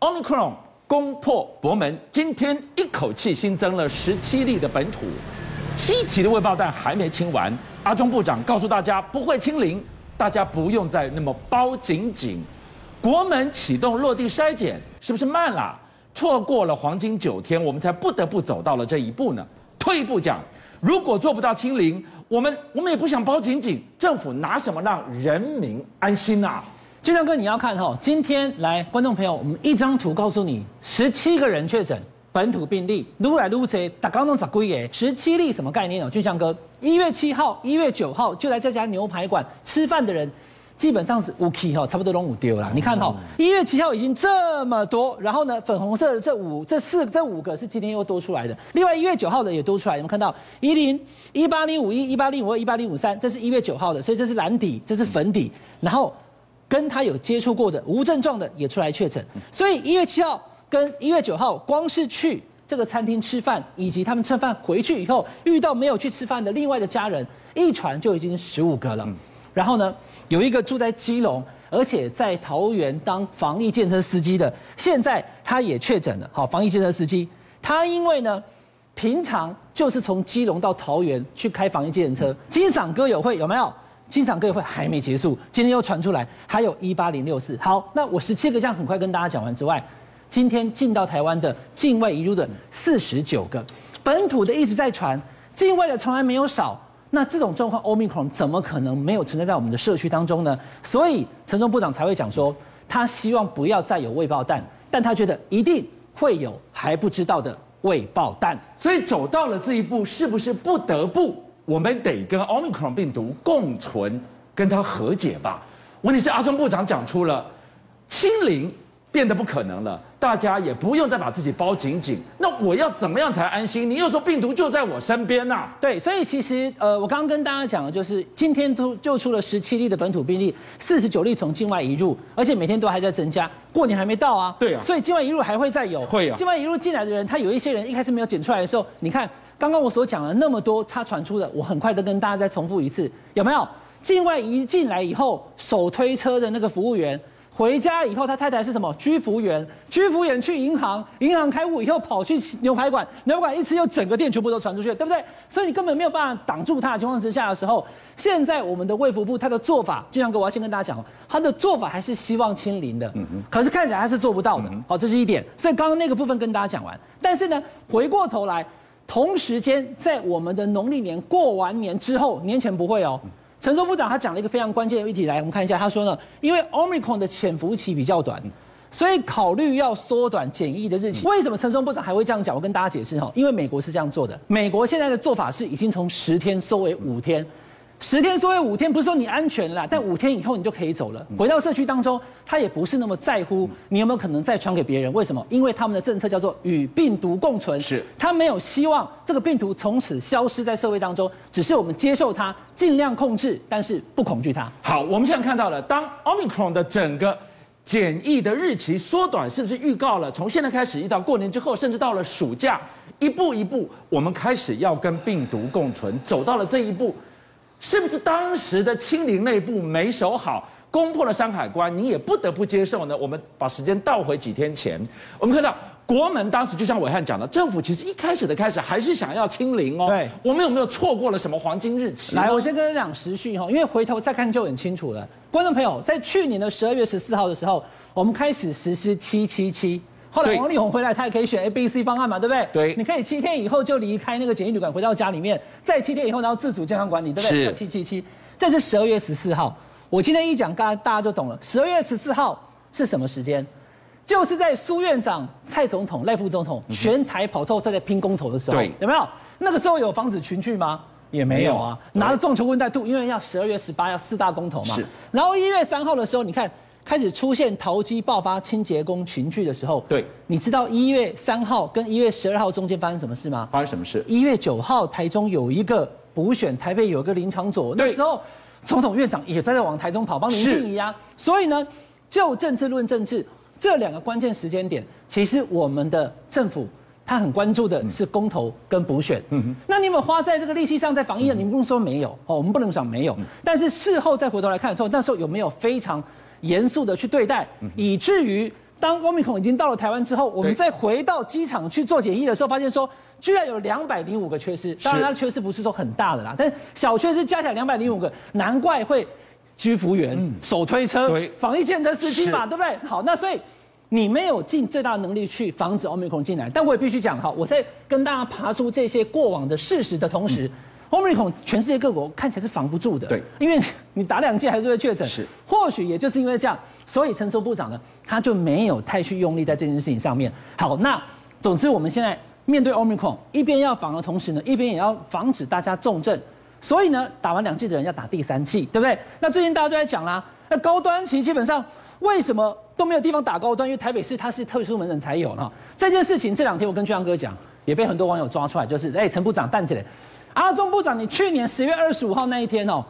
Omicron 攻破国门，今天一口气新增了十七例的本土，七题的未爆弹还没清完。阿中部长告诉大家不会清零，大家不用再那么包紧紧。国门启动落地筛检是不是慢了？错过了黄金九天，我们才不得不走到了这一步呢。退一步讲，如果做不到清零，我们我们也不想包紧紧，政府拿什么让人民安心啊？俊相哥，你要看哈，今天来观众朋友，我们一张图告诉你，十七个人确诊本土病例，撸来撸去，打刚弄咋归耶，十七例什么概念哦？俊相哥，一月七号、一月九号就来这家牛排馆吃饭的人，基本上是五 K 哈，差不多都五丢了。你看哈，一月七号已经这么多，然后呢，粉红色的这五、这四、这五个是今天又多出来的，另外一月九号的也多出来，有没有看到一零一八零五一、一八零五二、一八零五三，这是一月九号的，所以这是蓝底，这是粉底，然后。跟他有接触过的无症状的也出来确诊，所以一月七号跟一月九号，光是去这个餐厅吃饭，以及他们吃饭回去以后遇到没有去吃饭的另外的家人，一传就已经十五个了。然后呢，有一个住在基隆，而且在桃园当防疫建车司机的，现在他也确诊了。好，防疫建车司机，他因为呢，平常就是从基隆到桃园去开防疫建车，机场歌友会有没有？经常各会还没结束，今天又传出来还有一八零六四。好，那我十七个这样很快跟大家讲完之外，今天进到台湾的境外移入的四十九个，本土的一直在传，境外的从来没有少。那这种状况，Omicron 怎么可能没有存在在我们的社区当中呢？所以陈时中部长才会讲说，他希望不要再有未爆弹，但他觉得一定会有还不知道的未爆弹。所以走到了这一步，是不是不得不？我们得跟奥密克戎病毒共存，跟它和解吧。问题是阿中部长讲出了清零变得不可能了，大家也不用再把自己包紧紧。那我要怎么样才安心？你又说病毒就在我身边呐、啊？对，所以其实呃，我刚刚跟大家讲的就是，今天都就出了十七例的本土病例，四十九例从境外移入，而且每天都还在增加。过年还没到啊？对啊。所以境外移入还会再有。会啊。境外移入进来的人，他有一些人一开始没有检出来的时候，你看。刚刚我所讲了那么多，他传出的，我很快的跟大家再重复一次，有没有？境外一进来以后，手推车的那个服务员，回家以后，他太太是什么？居服员，居服员去银行，银行开户以后跑去牛排馆，牛排馆一吃又整个店全部都传出去，对不对？所以你根本没有办法挡住他的情况之下的时候，现在我们的卫福部他的做法，就像哥，我要先跟大家讲，他的做法还是希望清零的，嗯嗯，可是看起来他是做不到的，好，这是一点。所以刚刚那个部分跟大家讲完，但是呢，回过头来。同时间，在我们的农历年过完年之后，年前不会哦。陈松部长他讲了一个非常关键的议题，来，我们看一下，他说呢，因为 Omicron 的潜伏期比较短，所以考虑要缩短检疫的日期。为什么陈松部长还会这样讲？我跟大家解释哈，因为美国是这样做的，美国现在的做法是已经从十天缩为五天。十天缩为五天，不是说你安全了，但五天以后你就可以走了，回到社区当中，他也不是那么在乎你有没有可能再传给别人。为什么？因为他们的政策叫做与病毒共存，是他没有希望这个病毒从此消失在社会当中，只是我们接受它，尽量控制，但是不恐惧它。好，我们现在看到了，当 Omicron 的整个检疫的日期缩短，是不是预告了从现在开始一到过年之后，甚至到了暑假，一步一步我们开始要跟病毒共存，走到了这一步。是不是当时的清零内部没守好，攻破了山海关，你也不得不接受呢？我们把时间倒回几天前，我们看到国门当时就像伟汉讲的，政府其实一开始的开始还是想要清零哦。对，我们有没有错过了什么黄金日期？来，我先跟大家讲时序哈，因为回头再看就很清楚了。观众朋友，在去年的十二月十四号的时候，我们开始实施七七七。后来王力宏回来，他也可以选 A、B、C 方案嘛，对不对？对，你可以七天以后就离开那个检疫旅馆，回到家里面，再七天以后然后自主健康管理，对不对？是。七七七，这是十二月十四号。我今天一讲，大家大家就懂了。十二月十四号是什么时间？就是在苏院长、蔡总统、赖副总统全台跑透在在拼公投的时候，对，有没有？那个时候有防止群聚吗？也没有啊。拿了重球问带度，因为要十二月十八要四大公投嘛。是。然后一月三号的时候，你看。开始出现投机爆发清洁工群聚的时候，对，你知道一月三号跟一月十二号中间发生什么事吗？发生什么事？一月九号台中有一个补选，台北有一个林昶佐，那时候总统院长也在这往台中跑，帮林静怡啊。所以呢，就政治论政治，这两个关键时间点，其实我们的政府他很关注的是公投跟补选。嗯哼，那你有没有花在这个利息上，在防疫？你不用说没有哦，我们不能讲没有，但是事后再回头来看的时候，那时候有没有非常？严肃的去对待，以至于当 Omicron 已经到了台湾之后，我们再回到机场去做检疫的时候，发现说居然有两百零五个缺失。当然，它的缺失不是说很大的啦，但小缺失加起来两百零五个，难怪会居服员、嗯、手推车、防疫检测司机嘛，对不对？好，那所以你没有尽最大的能力去防止 Omicron 进来，但我也必须讲哈，我在跟大家爬出这些过往的事实的同时。嗯 Omicron 全世界各国看起来是防不住的，对，因为你打两剂还是会确诊，是，或许也就是因为这样，所以陈时中部长呢，他就没有太去用力在这件事情上面。好，那总之我们现在面对 Omicron，一边要防的同时呢，一边也要防止大家重症，所以呢，打完两剂的人要打第三剂，对不对？那最近大家都在讲啦，那高端其实基本上为什么都没有地方打高端？因为台北市它是特殊门诊才有呢。这件事情这两天我跟俊阳哥讲，也被很多网友抓出来，就是哎，陈部长站起来。阿中部长，你去年十月二十五号那一天哦，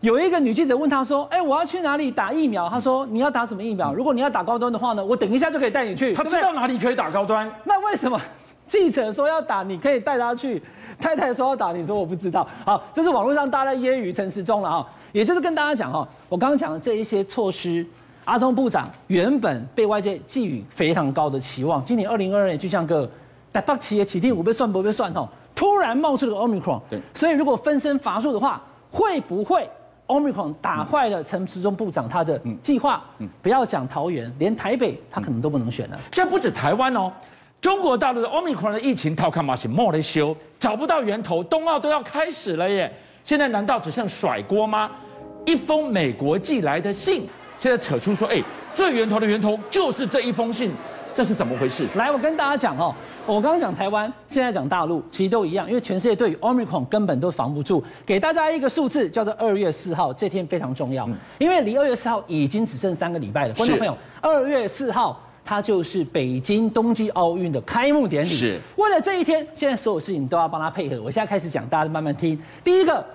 有一个女记者问他说：“哎，我要去哪里打疫苗？”他说：“你要打什么疫苗？如果你要打高端的话呢，我等一下就可以带你去。”他知道哪里可以打高端。那为什么记者说要打，你可以带他去？太太说要打，你说我不知道。好，这是网络上大家在揶揄陈时中了啊，也就是跟大家讲哈，我刚刚讲的这一些措施，阿中部长原本被外界寄予非常高的期望。今年二零二二年就像个在北市的起点，我被算不被算哦。突然冒出了 Omicron，对，所以如果分身乏术的话，会不会 Omicron 打坏了陈时中部长他的计划？嗯，不要讲桃园，连台北他可能都不能选了。现在不止台湾哦，中国大陆的 Omicron 的疫情，套看马是莫得修，找不到源头，冬奥都要开始了耶，现在难道只剩甩锅吗？一封美国寄来的信，现在扯出说，哎，最源头的源头就是这一封信。这是怎么回事？来，我跟大家讲哦，我刚刚讲台湾，现在讲大陆，其实都一样，因为全世界对于 Omicron 根本都防不住。给大家一个数字，叫做二月四号，这天非常重要，因为离二月四号已经只剩三个礼拜了。观众朋友，二月四号它就是北京冬季奥运的开幕典礼。是，为了这一天，现在所有事情都要帮他配合。我现在开始讲，大家慢慢听。第一个，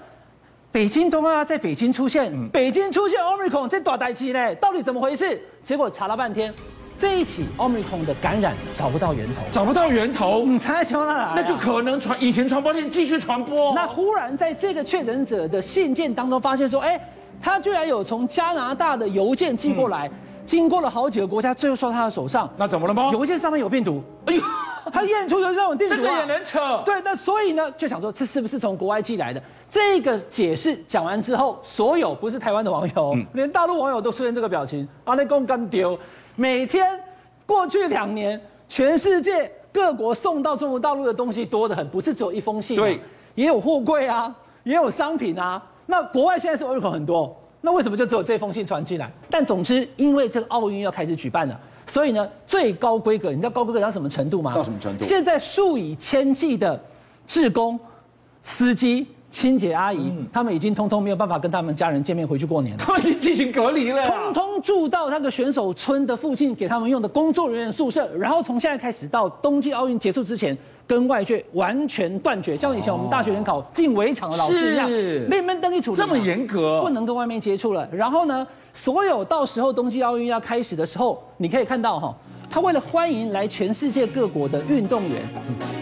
北京冬奥在北京出现，北京出现 Omicron 这大代机呢，到底怎么回事？结果查了半天。这一起奥密克戎的感染找不到源头，找不到源头，你猜从哪来？那就可能传以前传播链继续传播。那忽然在这个确诊者的信件当中发现说，哎，他居然有从加拿大的邮件寄过来，嗯、经过了好几个国家，最后说到他的手上。那怎么了吗？邮件上面有病毒。哎呦，他验出有这种病毒、啊，这个也能扯？对，那所以呢，就想说这是不是从国外寄来的？这个解释讲完之后，所有不是台湾的网友，嗯、连大陆网友都出现这个表情，阿内公干丢，每天。过去两年，全世界各国送到中国大陆的东西多得很，不是只有一封信，对，也有货柜啊，也有商品啊。那国外现在是 Omicron 很多，那为什么就只有这封信传进来？但总之，因为这个奥运要开始举办了，所以呢，最高规格，你知道高规格到什么程度吗？到什么程度？现在数以千计的志工、司机。清洁阿姨，嗯、他们已经通通没有办法跟他们家人见面，回去过年了。他们已经进行隔离了。通通住到那个选手村的附近，给他们用的工作人员宿舍。然后从现在开始到冬季奥运结束之前，跟外界完全断绝，像以前我们大学联考进围场的老师一样，是那边登记处理。这么严格，不能跟外面接触了。然后呢，所有到时候冬季奥运要开始的时候，你可以看到哈。他为了欢迎来全世界各国的运动员，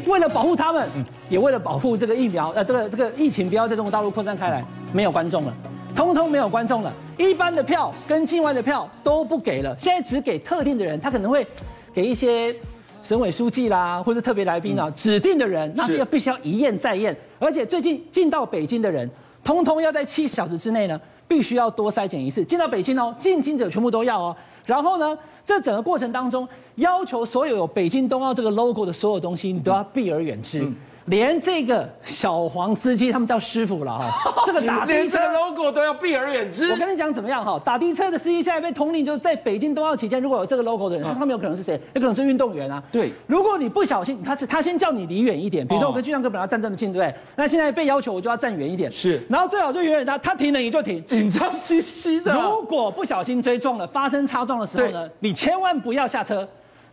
为了保护他们，也为了保护这个疫苗，呃，这个这个疫情不要在中国大陆扩散开来，没有观众了，通通没有观众了，一般的票跟境外的票都不给了，现在只给特定的人，他可能会给一些省委书记啦，或者特别来宾啊，指定的人，那要必须要一验再验，而且最近进到北京的人，通通要在七小时之内呢，必须要多筛检一次，进到北京哦，进京者全部都要哦，然后呢？这整个过程当中，要求所有有北京冬奥这个 logo 的所有东西，你都要避而远之。连这个小黄司机，他们叫师傅了哈，这个打的车 logo 都要避而远之。我跟你讲怎么样哈，打的车的司机现在被通令，就是在北京冬奥期间，如果有这个 logo 的人，他们有可能是谁？有可能是运动员啊。对，如果你不小心，他是他先叫你离远一点，比如说我跟俊亮哥本来要站这么近，对不对？那现在被要求我就要站远一点。是，然后最好就远远的，他停了你就停，紧张兮兮的。如果不小心追撞了，发生擦撞的时候呢，你千万不要下车。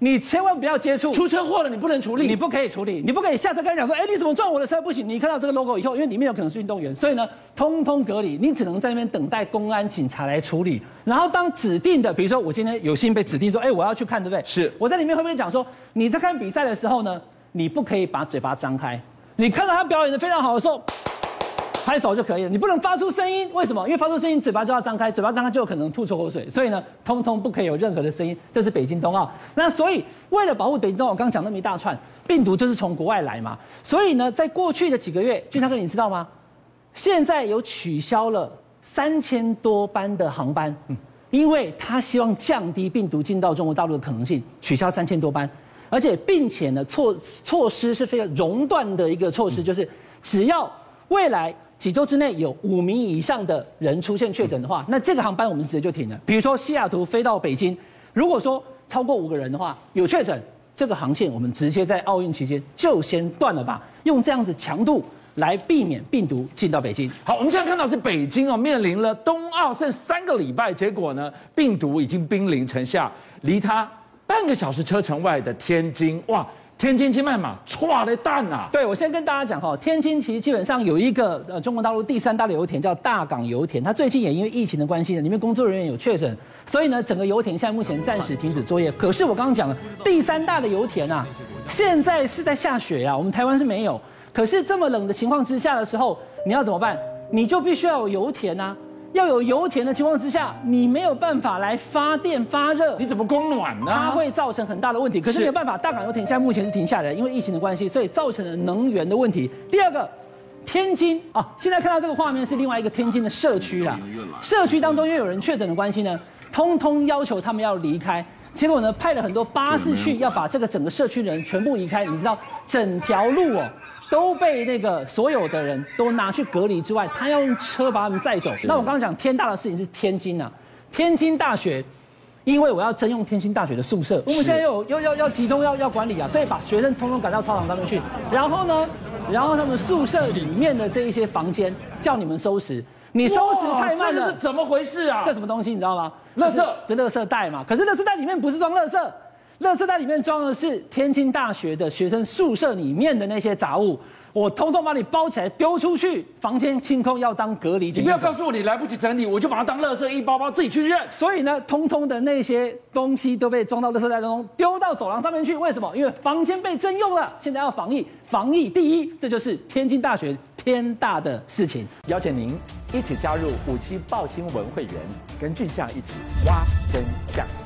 你千万不要接触，出车祸了你不能处理，你不可以处理，你不可以下车跟他讲说，哎，你怎么撞我的车？不行，你看到这个 logo 以后，因为里面有可能是运动员，所以呢，通通隔离，你只能在那边等待公安警察来处理。然后当指定的，比如说我今天有幸被指定说，哎，我要去看，对不对？是，我在里面会不会讲说，你在看比赛的时候呢，你不可以把嘴巴张开，你看到他表演的非常好的时候。拍手就可以了。你不能发出声音，为什么？因为发出声音，嘴巴就要张开，嘴巴张开就有可能吐出口水，所以呢，通通不可以有任何的声音。这是北京冬奥。那所以为了保护北京冬奥，我刚讲那么一大串病毒就是从国外来嘛，所以呢，在过去的几个月，俊相哥你知道吗？现在有取消了三千多班的航班，因为他希望降低病毒进到中国大陆的可能性，取消三千多班。而且，并且呢，措措施是非常熔断的一个措施，就是只要未来几周之内有五名以上的人出现确诊的话，那这个航班我们直接就停了。比如说西雅图飞到北京，如果说超过五个人的话有确诊，这个航线我们直接在奥运期间就先断了吧，用这样子强度来避免病毒进到北京。好，我们现在看到是北京哦，面临了冬奥剩三个礼拜，结果呢，病毒已经兵临城下，离它。半个小时车程外的天津，哇，天津金麦嘛，唰的蛋啊！对，我先跟大家讲哈，天津其实基本上有一个呃中国大陆第三大的油田叫大港油田，它最近也因为疫情的关系呢，里面工作人员有确诊，所以呢，整个油田现在目前暂时停止作业。可是我刚刚讲了，第三大的油田啊，现在是在下雪啊，我们台湾是没有。可是这么冷的情况之下的时候，你要怎么办？你就必须要有油田啊。要有油田的情况之下，你没有办法来发电发热，你怎么供暖呢？它会造成很大的问题。可是没有办法，大港油田现在目前是停下来的，因为疫情的关系，所以造成了能源的问题。第二个，天津啊，现在看到这个画面是另外一个天津的社区啦。社区当中因为有人确诊的关系呢，通通要求他们要离开。结果呢，派了很多巴士去要把这个整个社区的人全部移开。你知道，整条路哦。都被那个所有的人都拿去隔离之外，他要用车把他们载走。那我刚刚讲天大的事情是天津啊，天津大学，因为我要征用天津大学的宿舍，我们现在又又要要集中要要管理啊，所以把学生通通赶到操场上面去。然后呢，然后他们宿舍里面的这一些房间叫你们收拾，你收拾太慢了，这是怎么回事啊？这什么东西你知道吗？垃圾，这垃圾袋嘛。可是垃圾袋里面不是装垃圾。垃圾袋里面装的是天津大学的学生宿舍里面的那些杂物，我通通把你包起来丢出去，房间清空要当隔离。你不要告诉我你来不及整理，我就把它当垃圾一包包自己去扔。所以呢，通通的那些东西都被装到垃圾袋当中，丢到走廊上面去。为什么？因为房间被征用了，现在要防疫，防疫第一，这就是天津大学天大的事情。邀请您一起加入五七报新闻会员，跟俊相一起挖真相。